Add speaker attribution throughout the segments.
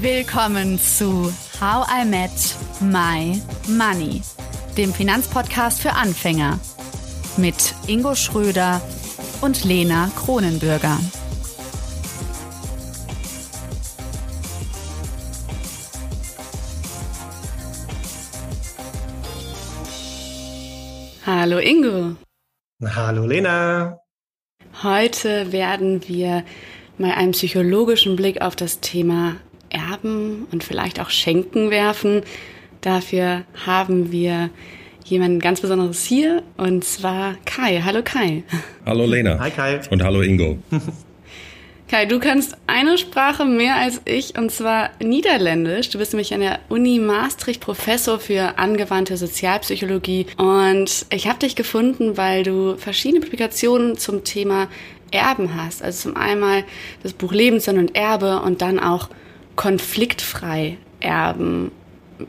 Speaker 1: Willkommen zu How I Met My Money, dem Finanzpodcast für Anfänger mit Ingo Schröder und Lena Kronenbürger. Hallo Ingo.
Speaker 2: Hallo Lena.
Speaker 1: Heute werden wir mal einen psychologischen Blick auf das Thema Erben und vielleicht auch Schenken werfen. Dafür haben wir jemanden ganz Besonderes hier und zwar Kai. Hallo Kai.
Speaker 3: Hallo Lena.
Speaker 2: Hi Kai.
Speaker 3: Und hallo Ingo.
Speaker 1: Kai, du kannst eine Sprache mehr als ich und zwar Niederländisch. Du bist nämlich an der Uni Maastricht Professor für angewandte Sozialpsychologie und ich habe dich gefunden, weil du verschiedene Publikationen zum Thema Erben hast. Also zum einen das Buch Lebenssinn und Erbe und dann auch konfliktfrei erben.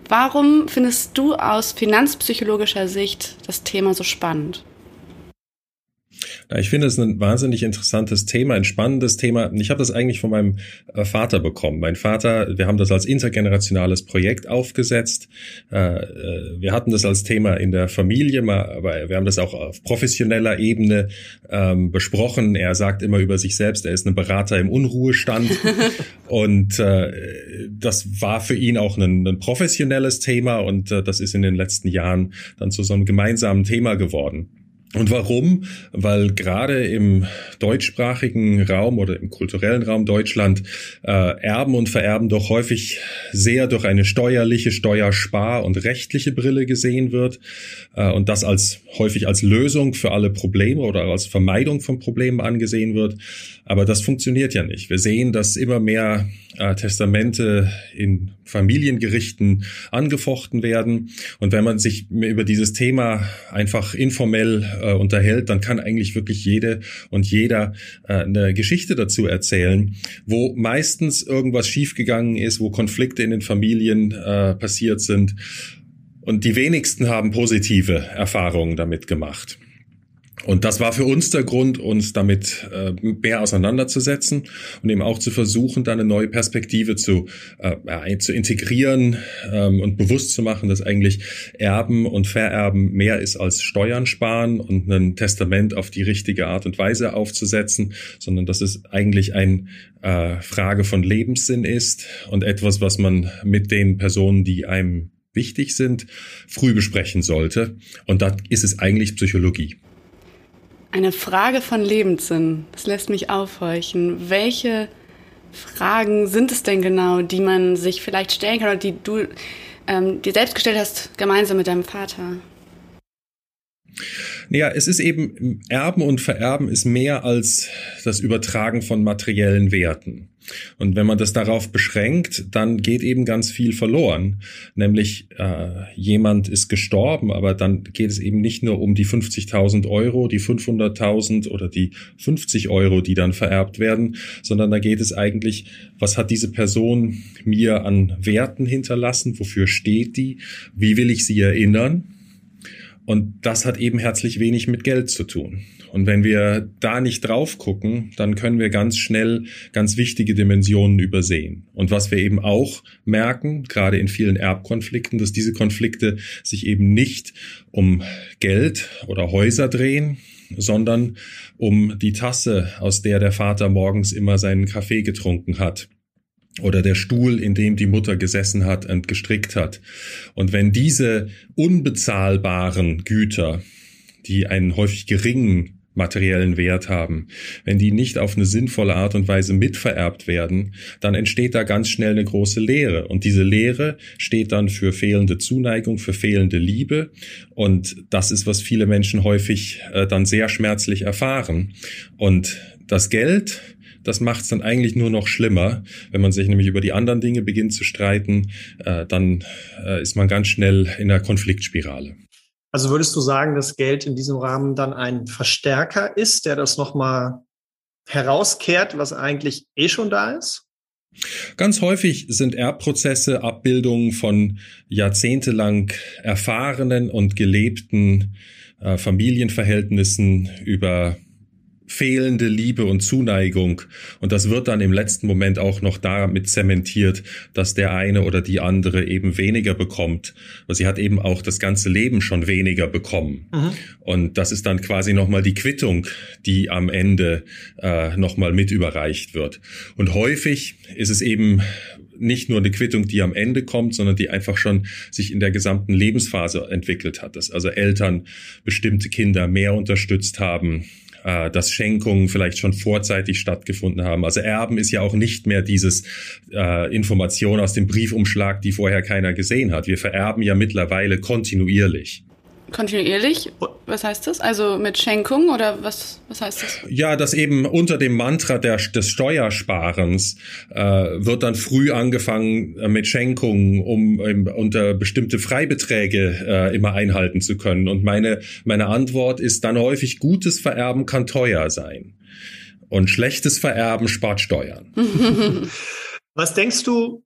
Speaker 1: Warum findest du aus finanzpsychologischer Sicht das Thema so spannend?
Speaker 3: Ich finde es ein wahnsinnig interessantes Thema, ein spannendes Thema. Ich habe das eigentlich von meinem äh, Vater bekommen. Mein Vater, wir haben das als intergenerationales Projekt aufgesetzt. Äh, äh, wir hatten das als Thema in der Familie, aber wir haben das auch auf professioneller Ebene ähm, besprochen. Er sagt immer über sich selbst, er ist ein Berater im Unruhestand. und das war für ihn auch ein, ein professionelles Thema und das ist in den letzten Jahren dann zu so einem gemeinsamen Thema geworden. Und warum? Weil gerade im deutschsprachigen Raum oder im kulturellen Raum Deutschland äh, Erben und Vererben doch häufig sehr durch eine steuerliche, steuerspar- und rechtliche Brille gesehen wird äh, und das als häufig als Lösung für alle Probleme oder als Vermeidung von Problemen angesehen wird. Aber das funktioniert ja nicht. Wir sehen, dass immer mehr äh, Testamente in Familiengerichten angefochten werden. Und wenn man sich über dieses Thema einfach informell äh, unterhält, dann kann eigentlich wirklich jede und jeder äh, eine Geschichte dazu erzählen, wo meistens irgendwas schiefgegangen ist, wo Konflikte in den Familien äh, passiert sind. Und die wenigsten haben positive Erfahrungen damit gemacht. Und das war für uns der Grund, uns damit äh, mehr auseinanderzusetzen und eben auch zu versuchen, da eine neue Perspektive zu, äh, zu integrieren ähm, und bewusst zu machen, dass eigentlich Erben und Vererben mehr ist als Steuern sparen und ein Testament auf die richtige Art und Weise aufzusetzen, sondern dass es eigentlich eine äh, Frage von Lebenssinn ist und etwas, was man mit den Personen, die einem wichtig sind, früh besprechen sollte. Und da ist es eigentlich Psychologie.
Speaker 1: Eine Frage von Lebenssinn. Das lässt mich aufhorchen. Welche Fragen sind es denn genau, die man sich vielleicht stellen kann oder die du ähm, dir selbst gestellt hast, gemeinsam mit deinem Vater?
Speaker 3: Naja, es ist eben, Erben und Vererben ist mehr als das Übertragen von materiellen Werten. Und wenn man das darauf beschränkt, dann geht eben ganz viel verloren. Nämlich äh, jemand ist gestorben, aber dann geht es eben nicht nur um die 50.000 Euro, die 500.000 oder die 50 Euro, die dann vererbt werden, sondern da geht es eigentlich, was hat diese Person mir an Werten hinterlassen, wofür steht die, wie will ich sie erinnern? Und das hat eben herzlich wenig mit Geld zu tun. Und wenn wir da nicht drauf gucken, dann können wir ganz schnell ganz wichtige Dimensionen übersehen. Und was wir eben auch merken, gerade in vielen Erbkonflikten, dass diese Konflikte sich eben nicht um Geld oder Häuser drehen, sondern um die Tasse, aus der der Vater morgens immer seinen Kaffee getrunken hat oder der Stuhl, in dem die Mutter gesessen hat und gestrickt hat. Und wenn diese unbezahlbaren Güter, die einen häufig geringen materiellen Wert haben. Wenn die nicht auf eine sinnvolle Art und Weise mitvererbt werden, dann entsteht da ganz schnell eine große Leere. Und diese Leere steht dann für fehlende Zuneigung, für fehlende Liebe. Und das ist, was viele Menschen häufig äh, dann sehr schmerzlich erfahren. Und das Geld, das macht es dann eigentlich nur noch schlimmer. Wenn man sich nämlich über die anderen Dinge beginnt zu streiten, äh, dann äh, ist man ganz schnell in einer Konfliktspirale.
Speaker 2: Also würdest du sagen, dass Geld in diesem Rahmen dann ein Verstärker ist, der das nochmal herauskehrt, was eigentlich eh schon da ist?
Speaker 3: Ganz häufig sind Erbprozesse Abbildungen von jahrzehntelang erfahrenen und gelebten äh, Familienverhältnissen über fehlende Liebe und Zuneigung. Und das wird dann im letzten Moment auch noch damit zementiert, dass der eine oder die andere eben weniger bekommt. Aber sie hat eben auch das ganze Leben schon weniger bekommen. Mhm. Und das ist dann quasi nochmal die Quittung, die am Ende äh, nochmal mit überreicht wird. Und häufig ist es eben nicht nur eine Quittung, die am Ende kommt, sondern die einfach schon sich in der gesamten Lebensphase entwickelt hat. Dass also Eltern bestimmte Kinder mehr unterstützt haben, äh, dass Schenkungen vielleicht schon vorzeitig stattgefunden haben. Also Erben ist ja auch nicht mehr dieses äh, Information aus dem Briefumschlag, die vorher keiner gesehen hat. Wir vererben ja mittlerweile kontinuierlich.
Speaker 1: Kontinuierlich? Was heißt das? Also mit Schenkung oder was, was heißt das?
Speaker 3: Ja, dass eben unter dem Mantra der, des Steuersparens äh, wird dann früh angefangen äh, mit Schenkungen, um ähm, unter bestimmte Freibeträge äh, immer einhalten zu können. Und meine, meine Antwort ist dann häufig, gutes Vererben kann teuer sein. Und schlechtes Vererben spart Steuern.
Speaker 2: Was denkst du,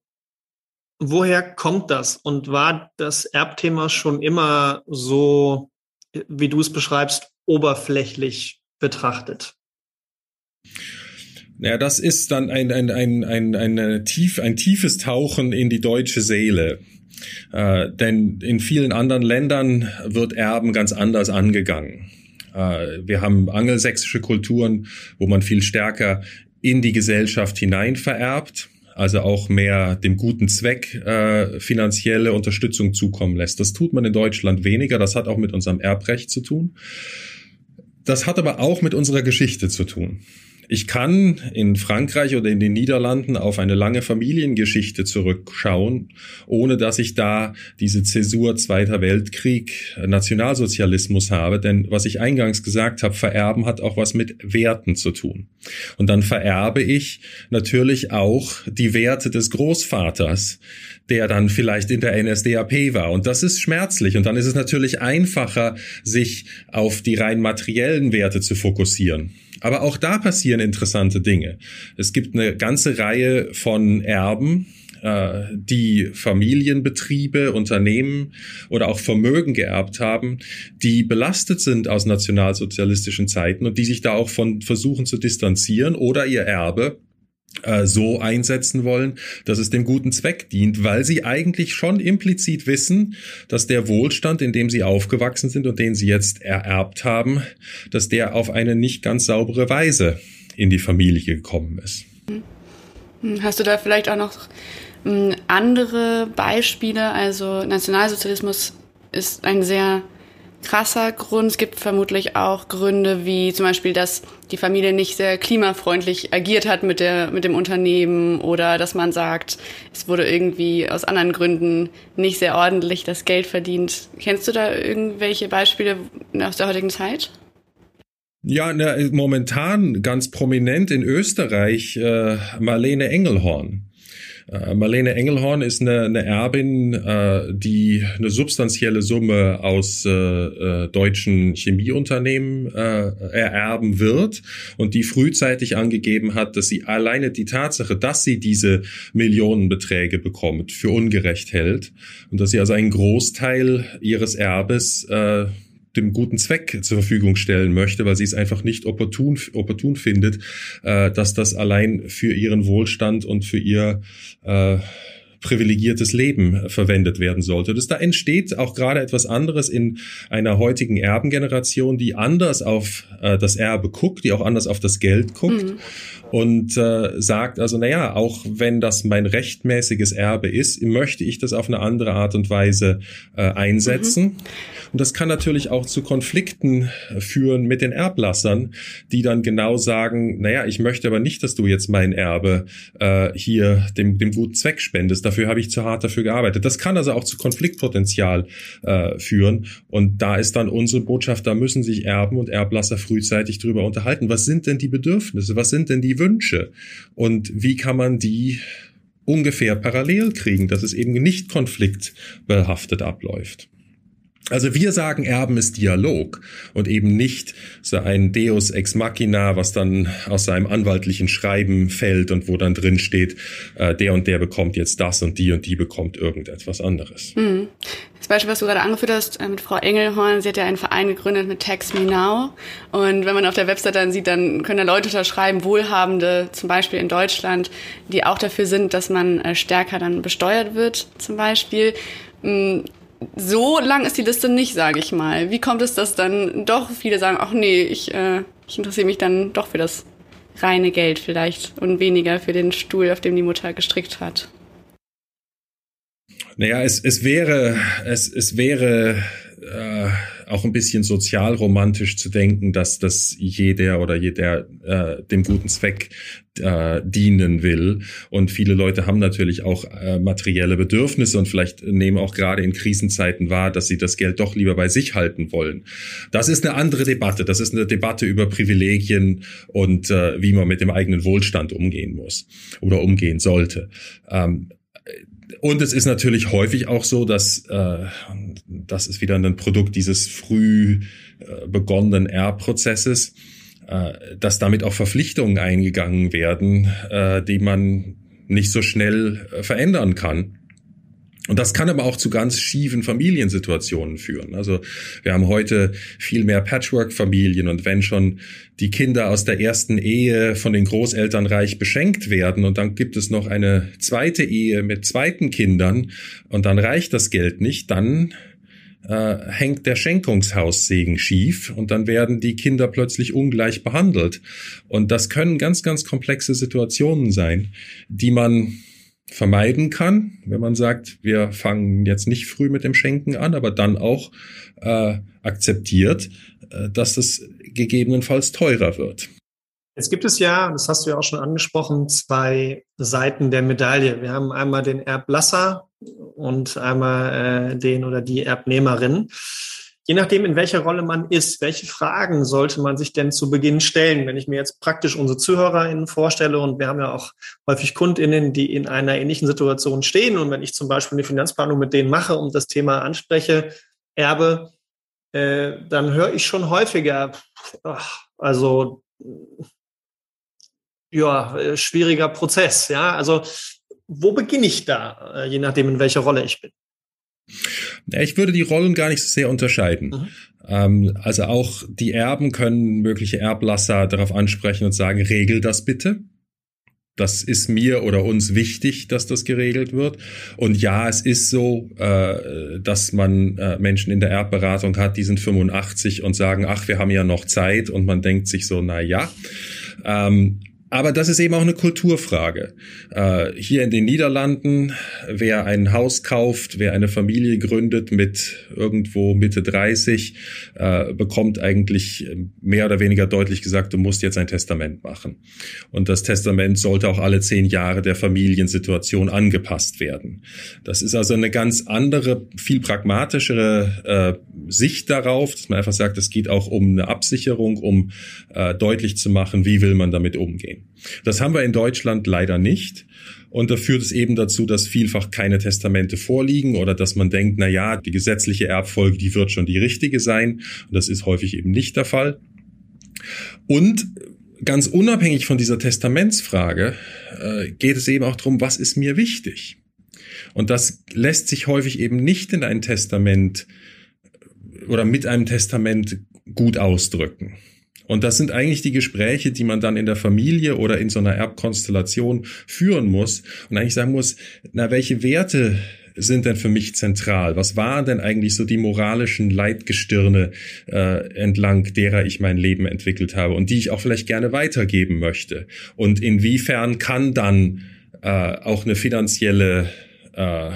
Speaker 2: Woher kommt das? Und war das Erbthema schon immer so, wie du es beschreibst, oberflächlich betrachtet?
Speaker 3: Ja, das ist dann ein, ein, ein, ein, ein, tief, ein tiefes Tauchen in die deutsche Seele. Äh, denn in vielen anderen Ländern wird Erben ganz anders angegangen. Äh, wir haben angelsächsische Kulturen, wo man viel stärker in die Gesellschaft hinein vererbt also auch mehr dem guten Zweck äh, finanzielle Unterstützung zukommen lässt. Das tut man in Deutschland weniger. Das hat auch mit unserem Erbrecht zu tun. Das hat aber auch mit unserer Geschichte zu tun. Ich kann in Frankreich oder in den Niederlanden auf eine lange Familiengeschichte zurückschauen, ohne dass ich da diese Zäsur Zweiter Weltkrieg, Nationalsozialismus habe. Denn was ich eingangs gesagt habe, vererben hat auch was mit Werten zu tun. Und dann vererbe ich natürlich auch die Werte des Großvaters, der dann vielleicht in der NSDAP war. Und das ist schmerzlich. Und dann ist es natürlich einfacher, sich auf die rein materiellen Werte zu fokussieren. Aber auch da passieren interessante Dinge. Es gibt eine ganze Reihe von Erben, äh, die Familienbetriebe, Unternehmen oder auch Vermögen geerbt haben, die belastet sind aus nationalsozialistischen Zeiten und die sich da auch von versuchen zu distanzieren oder ihr Erbe äh, so einsetzen wollen, dass es dem guten Zweck dient, weil sie eigentlich schon implizit wissen, dass der Wohlstand, in dem sie aufgewachsen sind und den sie jetzt ererbt haben, dass der auf eine nicht ganz saubere Weise in die Familie gekommen ist.
Speaker 1: Hast du da vielleicht auch noch hm, andere Beispiele? Also Nationalsozialismus ist ein sehr krasser Grund. Es gibt vermutlich auch Gründe wie zum Beispiel, dass die Familie nicht sehr klimafreundlich agiert hat mit, der, mit dem Unternehmen oder dass man sagt, es wurde irgendwie aus anderen Gründen nicht sehr ordentlich das Geld verdient. Kennst du da irgendwelche Beispiele aus der heutigen Zeit?
Speaker 3: Ja, na, momentan ganz prominent in Österreich äh, Marlene Engelhorn. Äh, Marlene Engelhorn ist eine, eine Erbin, äh, die eine substanzielle Summe aus äh, äh, deutschen Chemieunternehmen äh, ererben wird und die frühzeitig angegeben hat, dass sie alleine die Tatsache, dass sie diese Millionenbeträge bekommt, für ungerecht hält und dass sie also einen Großteil ihres Erbes äh, dem guten Zweck zur Verfügung stellen möchte, weil sie es einfach nicht opportun, opportun findet, äh, dass das allein für ihren Wohlstand und für ihr äh, privilegiertes Leben verwendet werden sollte. Das, da entsteht auch gerade etwas anderes in einer heutigen Erbengeneration, die anders auf äh, das Erbe guckt, die auch anders auf das Geld guckt mhm. und äh, sagt also, naja, auch wenn das mein rechtmäßiges Erbe ist, möchte ich das auf eine andere Art und Weise äh, einsetzen. Mhm. Und das kann natürlich auch zu Konflikten führen mit den Erblassern, die dann genau sagen, naja, ich möchte aber nicht, dass du jetzt mein Erbe äh, hier dem, dem guten Zweck spendest dafür habe ich zu hart dafür gearbeitet. Das kann also auch zu Konfliktpotenzial äh, führen. Und da ist dann unsere Botschaft, da müssen sich Erben und Erblasser frühzeitig drüber unterhalten. Was sind denn die Bedürfnisse? Was sind denn die Wünsche? Und wie kann man die ungefähr parallel kriegen, dass es eben nicht konfliktbehaftet abläuft? Also wir sagen, Erben ist Dialog und eben nicht so ein Deus ex machina, was dann aus seinem anwaltlichen Schreiben fällt und wo dann drin steht, äh, der und der bekommt jetzt das und die und die bekommt irgendetwas anderes. Hm.
Speaker 1: das Beispiel, was du gerade angeführt hast, äh, mit Frau Engelhorn, sie hat ja einen Verein gegründet mit Tax Me Now. Und wenn man auf der Website dann sieht, dann können da Leute unterschreiben, Wohlhabende, zum Beispiel in Deutschland, die auch dafür sind, dass man äh, stärker dann besteuert wird, zum Beispiel. Mm, so lang ist die Liste nicht, sage ich mal. Wie kommt es, dass dann doch viele sagen, ach nee, ich, äh, ich interessiere mich dann doch für das reine Geld vielleicht und weniger für den Stuhl, auf dem die Mutter gestrickt hat?
Speaker 3: Naja, es, es wäre, es, es wäre äh, auch ein bisschen sozialromantisch zu denken, dass das jeder oder jeder äh, dem guten Zweck äh, dienen will. Und viele Leute haben natürlich auch äh, materielle Bedürfnisse und vielleicht nehmen auch gerade in Krisenzeiten wahr, dass sie das Geld doch lieber bei sich halten wollen. Das ist eine andere Debatte. Das ist eine Debatte über Privilegien und äh, wie man mit dem eigenen Wohlstand umgehen muss oder umgehen sollte. Ähm, und es ist natürlich häufig auch so, dass äh, das ist wieder ein Produkt dieses früh äh, begonnenen Erbprozesses, äh, dass damit auch Verpflichtungen eingegangen werden, äh, die man nicht so schnell äh, verändern kann. Und das kann aber auch zu ganz schiefen Familiensituationen führen. Also wir haben heute viel mehr Patchwork-Familien und wenn schon die Kinder aus der ersten Ehe von den Großeltern reich beschenkt werden und dann gibt es noch eine zweite Ehe mit zweiten Kindern und dann reicht das Geld nicht, dann äh, hängt der Schenkungshaussegen schief und dann werden die Kinder plötzlich ungleich behandelt. Und das können ganz, ganz komplexe Situationen sein, die man vermeiden kann, wenn man sagt, wir fangen jetzt nicht früh mit dem Schenken an, aber dann auch äh, akzeptiert, äh, dass es gegebenenfalls teurer wird.
Speaker 2: Jetzt gibt es ja, das hast du ja auch schon angesprochen, zwei Seiten der Medaille. Wir haben einmal den Erblasser und einmal äh, den oder die Erbnehmerin. Je nachdem, in welcher Rolle man ist, welche Fragen sollte man sich denn zu Beginn stellen? Wenn ich mir jetzt praktisch unsere ZuhörerInnen vorstelle und wir haben ja auch häufig KundInnen, die in einer ähnlichen Situation stehen und wenn ich zum Beispiel eine Finanzplanung mit denen mache und das Thema anspreche, Erbe, äh, dann höre ich schon häufiger, ach, also ja, äh, schwieriger Prozess, ja. Also wo beginne ich da, äh, je nachdem, in welcher Rolle ich bin?
Speaker 3: Ja, ich würde die Rollen gar nicht so sehr unterscheiden. Mhm. Ähm, also auch die Erben können mögliche Erblasser darauf ansprechen und sagen, regel das bitte. Das ist mir oder uns wichtig, dass das geregelt wird. Und ja, es ist so, äh, dass man äh, Menschen in der Erbberatung hat, die sind 85 und sagen, ach, wir haben ja noch Zeit. Und man denkt sich so, na ja. Ähm, aber das ist eben auch eine Kulturfrage. Äh, hier in den Niederlanden, wer ein Haus kauft, wer eine Familie gründet mit irgendwo Mitte 30, äh, bekommt eigentlich mehr oder weniger deutlich gesagt, du musst jetzt ein Testament machen. Und das Testament sollte auch alle zehn Jahre der Familiensituation angepasst werden. Das ist also eine ganz andere, viel pragmatischere äh, Sicht darauf, dass man einfach sagt, es geht auch um eine Absicherung, um äh, deutlich zu machen, wie will man damit umgehen. Das haben wir in Deutschland leider nicht. Und da führt es eben dazu, dass vielfach keine Testamente vorliegen oder dass man denkt, na ja, die gesetzliche Erbfolge, die wird schon die richtige sein. Und das ist häufig eben nicht der Fall. Und ganz unabhängig von dieser Testamentsfrage äh, geht es eben auch darum, was ist mir wichtig? Und das lässt sich häufig eben nicht in ein Testament oder mit einem Testament gut ausdrücken. Und das sind eigentlich die Gespräche, die man dann in der Familie oder in so einer Erbkonstellation führen muss und eigentlich sagen muss, na, welche Werte sind denn für mich zentral? Was waren denn eigentlich so die moralischen Leitgestirne äh, entlang derer ich mein Leben entwickelt habe und die ich auch vielleicht gerne weitergeben möchte? Und inwiefern kann dann äh, auch eine finanzielle äh,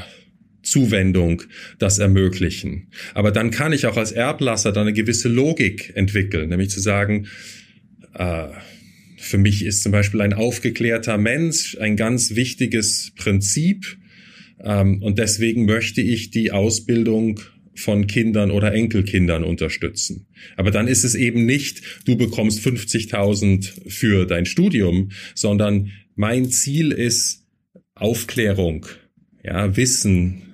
Speaker 3: Zuwendung das ermöglichen. Aber dann kann ich auch als Erblasser dann eine gewisse Logik entwickeln, nämlich zu sagen, äh, für mich ist zum Beispiel ein aufgeklärter Mensch ein ganz wichtiges Prinzip ähm, und deswegen möchte ich die Ausbildung von Kindern oder Enkelkindern unterstützen. Aber dann ist es eben nicht, du bekommst 50.000 für dein Studium, sondern mein Ziel ist Aufklärung, ja, Wissen,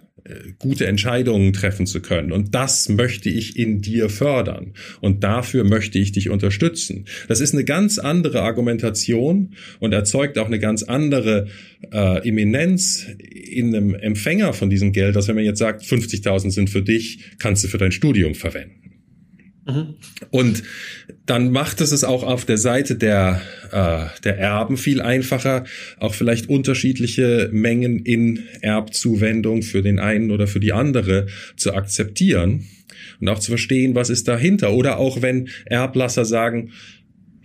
Speaker 3: gute Entscheidungen treffen zu können. Und das möchte ich in dir fördern. Und dafür möchte ich dich unterstützen. Das ist eine ganz andere Argumentation und erzeugt auch eine ganz andere äh, Eminenz in einem Empfänger von diesem Geld, als wenn man jetzt sagt, 50.000 sind für dich, kannst du für dein Studium verwenden. Mhm. Und dann macht es es auch auf der Seite der, äh, der Erben viel einfacher, auch vielleicht unterschiedliche Mengen in Erbzuwendung für den einen oder für die andere zu akzeptieren und auch zu verstehen, was ist dahinter. Oder auch wenn Erblasser sagen,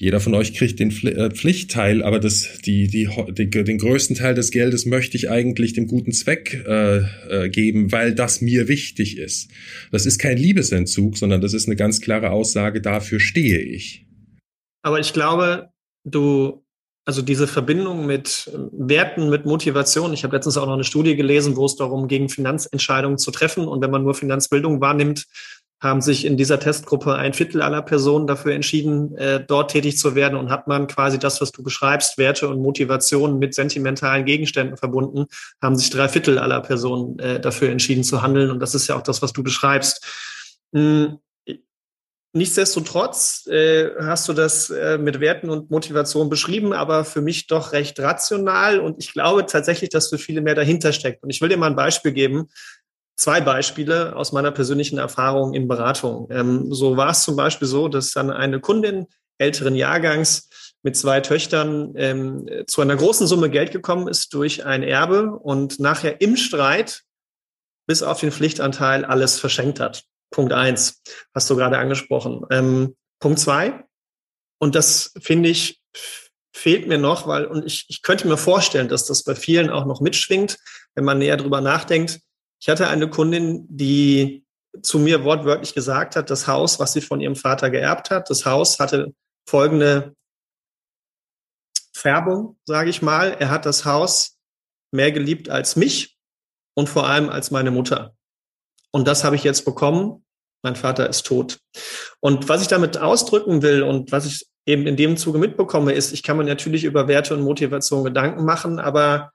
Speaker 3: jeder von euch kriegt den äh, Pflichtteil, aber das, die, die, die, den größten Teil des Geldes möchte ich eigentlich dem guten Zweck äh, äh, geben, weil das mir wichtig ist. Das ist kein Liebesentzug, sondern das ist eine ganz klare Aussage, dafür stehe ich.
Speaker 2: Aber ich glaube, du, also diese Verbindung mit Werten, mit Motivation, ich habe letztens auch noch eine Studie gelesen, wo es darum ging, Finanzentscheidungen zu treffen. Und wenn man nur Finanzbildung wahrnimmt, haben sich in dieser Testgruppe ein Viertel aller Personen dafür entschieden, äh, dort tätig zu werden und hat man quasi das, was du beschreibst, Werte und Motivationen mit sentimentalen Gegenständen verbunden, haben sich drei Viertel aller Personen äh, dafür entschieden zu handeln und das ist ja auch das, was du beschreibst. Hm. Nichtsdestotrotz äh, hast du das äh, mit Werten und Motivation beschrieben, aber für mich doch recht rational und ich glaube tatsächlich, dass für viele mehr dahinter steckt. Und ich will dir mal ein Beispiel geben zwei Beispiele aus meiner persönlichen Erfahrung in Beratung. Ähm, so war es zum Beispiel so, dass dann eine Kundin älteren Jahrgangs mit zwei Töchtern ähm, zu einer großen Summe Geld gekommen ist durch ein Erbe und nachher im Streit bis auf den Pflichtanteil alles verschenkt hat. Punkt eins, hast du gerade angesprochen. Ähm, Punkt zwei, und das finde ich fehlt mir noch, weil, und ich, ich könnte mir vorstellen, dass das bei vielen auch noch mitschwingt, wenn man näher drüber nachdenkt. Ich hatte eine Kundin, die zu mir wortwörtlich gesagt hat, das Haus, was sie von ihrem Vater geerbt hat, das Haus hatte folgende Färbung, sage ich mal. Er hat das Haus mehr geliebt als mich und vor allem als meine Mutter. Und das habe ich jetzt bekommen. Mein Vater ist tot. Und was ich damit ausdrücken will und was ich eben in dem Zuge mitbekomme, ist, ich kann mir natürlich über Werte und Motivation Gedanken machen, aber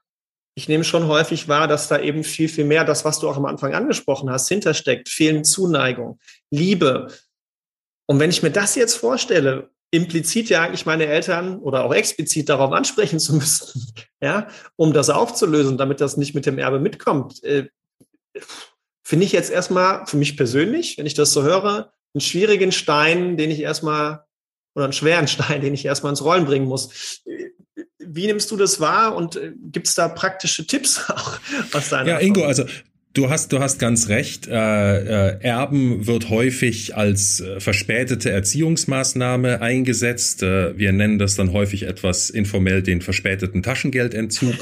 Speaker 2: ich nehme schon häufig wahr, dass da eben viel, viel mehr das, was du auch am Anfang angesprochen hast, hintersteckt. Fehlende Zuneigung, Liebe. Und wenn ich mir das jetzt vorstelle, implizit ja eigentlich meine Eltern oder auch explizit darauf ansprechen zu müssen, ja, um das aufzulösen, damit das nicht mit dem Erbe mitkommt, äh, finde ich jetzt erstmal für mich persönlich, wenn ich das so höre, einen schwierigen Stein, den ich erstmal oder einen schweren Stein, den ich erstmal ins Rollen bringen muss wie nimmst du das wahr? Und äh, gibt es da praktische Tipps auch
Speaker 3: aus deiner Ja, Ingo, also Du hast, du hast ganz recht. Äh, äh, Erben wird häufig als äh, verspätete Erziehungsmaßnahme eingesetzt. Äh, wir nennen das dann häufig etwas informell den verspäteten Taschengeldentzug.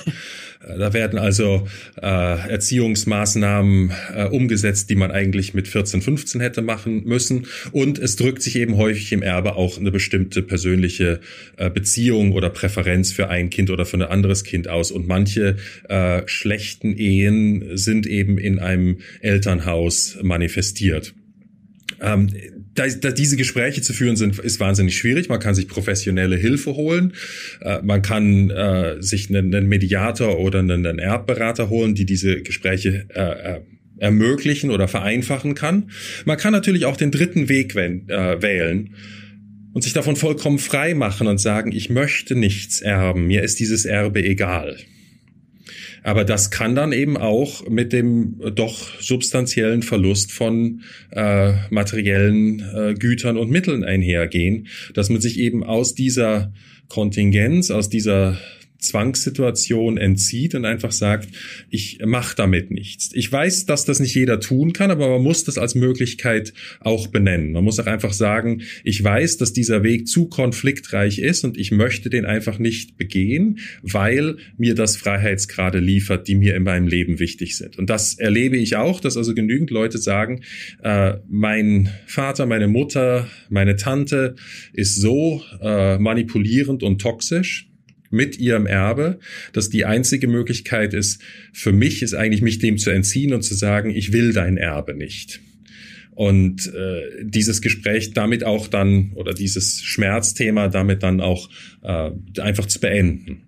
Speaker 3: Da werden also Erziehungsmaßnahmen umgesetzt, die man eigentlich mit 14, 15 hätte machen müssen. Und es drückt sich eben häufig im Erbe auch eine bestimmte persönliche Beziehung oder Präferenz für ein Kind oder für ein anderes Kind aus. Und manche schlechten Ehen sind eben in einem Elternhaus manifestiert. Ähm, da, da diese Gespräche zu führen sind, ist wahnsinnig schwierig. Man kann sich professionelle Hilfe holen. Äh, man kann äh, sich einen, einen, Mediator oder einen, einen, Erbberater holen, die diese Gespräche äh, äh, ermöglichen oder vereinfachen kann. Man kann natürlich auch den dritten Weg äh, wählen und sich davon vollkommen frei machen und sagen, ich möchte nichts erben, mir ist dieses Erbe egal. Aber das kann dann eben auch mit dem doch substanziellen Verlust von äh, materiellen äh, Gütern und Mitteln einhergehen, dass man sich eben aus dieser Kontingenz, aus dieser Zwangssituation entzieht und einfach sagt, ich mache damit nichts. Ich weiß, dass das nicht jeder tun kann, aber man muss das als Möglichkeit auch benennen. Man muss auch einfach sagen, ich weiß, dass dieser Weg zu konfliktreich ist und ich möchte den einfach nicht begehen, weil mir das Freiheitsgrade liefert, die mir in meinem Leben wichtig sind. Und das erlebe ich auch, dass also genügend Leute sagen, äh, mein Vater, meine Mutter, meine Tante ist so äh, manipulierend und toxisch, mit ihrem Erbe, dass die einzige Möglichkeit ist, für mich ist eigentlich mich dem zu entziehen und zu sagen, ich will dein Erbe nicht. Und äh, dieses Gespräch damit auch dann oder dieses Schmerzthema damit dann auch äh, einfach zu beenden.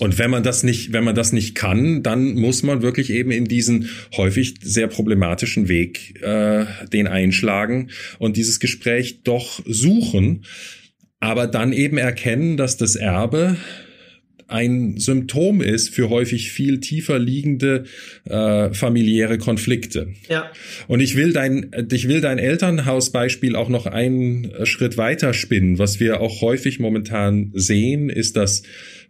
Speaker 3: Und wenn man das nicht, wenn man das nicht kann, dann muss man wirklich eben in diesen häufig sehr problematischen Weg äh, den einschlagen und dieses Gespräch doch suchen, aber dann eben erkennen, dass das Erbe ein Symptom ist für häufig viel tiefer liegende äh, familiäre Konflikte. Ja. Und ich will dein, ich will dein Elternhausbeispiel auch noch einen Schritt weiter spinnen. Was wir auch häufig momentan sehen, ist, dass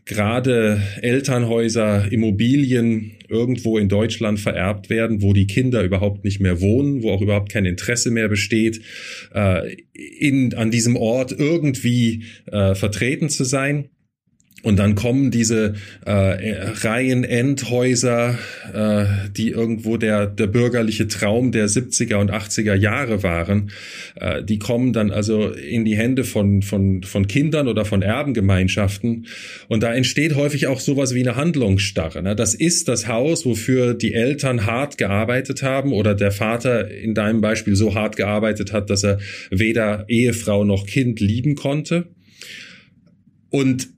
Speaker 3: gerade Elternhäuser, Immobilien irgendwo in Deutschland vererbt werden, wo die Kinder überhaupt nicht mehr wohnen, wo auch überhaupt kein Interesse mehr besteht, äh, in, an diesem Ort irgendwie äh, vertreten zu sein. Und dann kommen diese äh, Reihen Endhäuser, äh, die irgendwo der, der bürgerliche Traum der 70er und 80er Jahre waren, äh, die kommen dann also in die Hände von, von, von Kindern oder von Erbengemeinschaften. Und da entsteht häufig auch sowas wie eine Handlungsstarre. Ne? Das ist das Haus, wofür die Eltern hart gearbeitet haben oder der Vater in deinem Beispiel so hart gearbeitet hat, dass er weder Ehefrau noch Kind lieben konnte. Und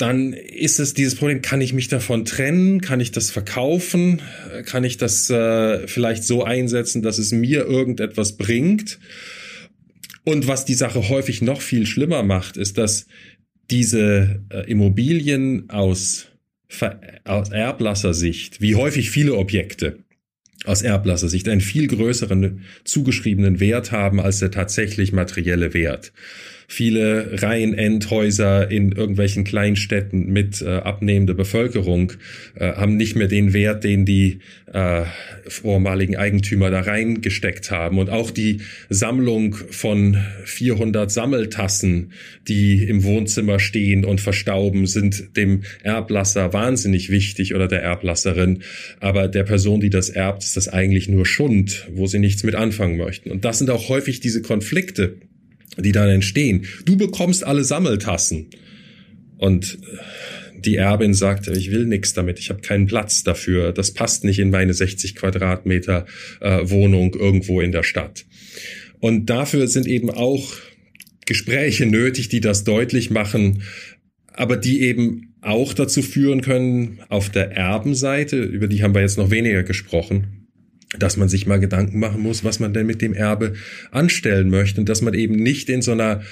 Speaker 3: dann ist es dieses Problem, kann ich mich davon trennen? Kann ich das verkaufen? Kann ich das äh, vielleicht so einsetzen, dass es mir irgendetwas bringt? Und was die Sache häufig noch viel schlimmer macht, ist, dass diese äh, Immobilien aus, aus Erblassersicht, wie häufig viele Objekte, aus Erblassersicht einen viel größeren zugeschriebenen Wert haben als der tatsächlich materielle Wert viele Reihenendhäuser in irgendwelchen Kleinstädten mit äh, abnehmender Bevölkerung äh, haben nicht mehr den Wert, den die äh, vormaligen Eigentümer da reingesteckt haben. Und auch die Sammlung von 400 Sammeltassen, die im Wohnzimmer stehen und verstauben, sind dem Erblasser wahnsinnig wichtig oder der Erblasserin. Aber der Person, die das erbt, ist das eigentlich nur Schund, wo sie nichts mit anfangen möchten. Und das sind auch häufig diese Konflikte, die dann entstehen. Du bekommst alle Sammeltassen. Und die Erbin sagt, ich will nichts damit, ich habe keinen Platz dafür, das passt nicht in meine 60 Quadratmeter äh, Wohnung irgendwo in der Stadt. Und dafür sind eben auch Gespräche nötig, die das deutlich machen, aber die eben auch dazu führen können, auf der Erbenseite, über die haben wir jetzt noch weniger gesprochen, dass man sich mal Gedanken machen muss, was man denn mit dem Erbe anstellen möchte und dass man eben nicht in so einer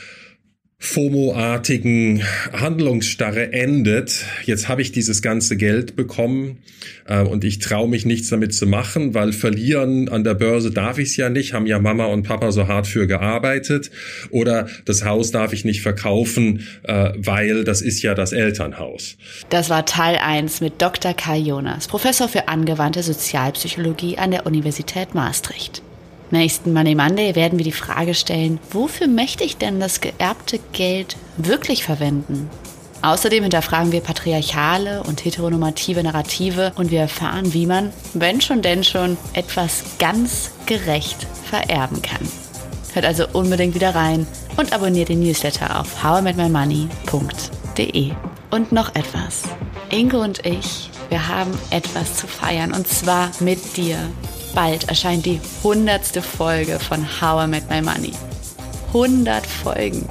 Speaker 3: FOMO-artigen Handlungsstarre endet. Jetzt habe ich dieses ganze Geld bekommen äh, und ich traue mich nichts damit zu machen, weil verlieren an der Börse darf ich es ja nicht, haben ja Mama und Papa so hart für gearbeitet. Oder das Haus darf ich nicht verkaufen, äh, weil das ist ja das Elternhaus.
Speaker 1: Das war Teil 1 mit Dr. Kai Jonas, Professor für angewandte Sozialpsychologie an der Universität Maastricht. Nächsten Money Monday werden wir die Frage stellen, wofür möchte ich denn das geerbte Geld wirklich verwenden? Außerdem hinterfragen wir patriarchale und heteronormative Narrative und wir erfahren, wie man, wenn schon denn schon, etwas ganz gerecht vererben kann. Hört also unbedingt wieder rein und abonniert den Newsletter auf howImetMyMoney.de. Und noch etwas. Inge und ich, wir haben etwas zu feiern und zwar mit dir bald erscheint die hundertste Folge von How I Met My Money. 100 Folgen.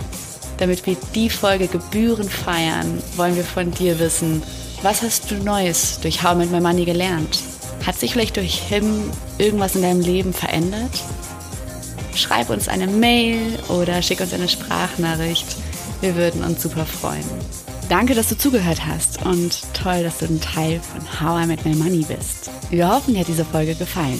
Speaker 1: Damit wir die Folge Gebühren feiern, wollen wir von dir wissen, was hast du Neues durch How I Met My Money gelernt? Hat sich vielleicht durch Him irgendwas in deinem Leben verändert? Schreib uns eine Mail oder schick uns eine Sprachnachricht. Wir würden uns super freuen. Danke, dass du zugehört hast und toll, dass du ein Teil von How I Met My Money bist. Wir hoffen, dir hat diese Folge gefallen.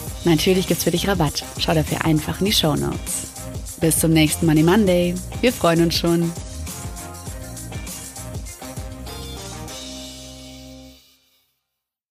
Speaker 1: Natürlich gibt's für dich Rabatt. Schau dafür einfach in die Show Notes. Bis zum nächsten Money Monday. Wir freuen uns schon.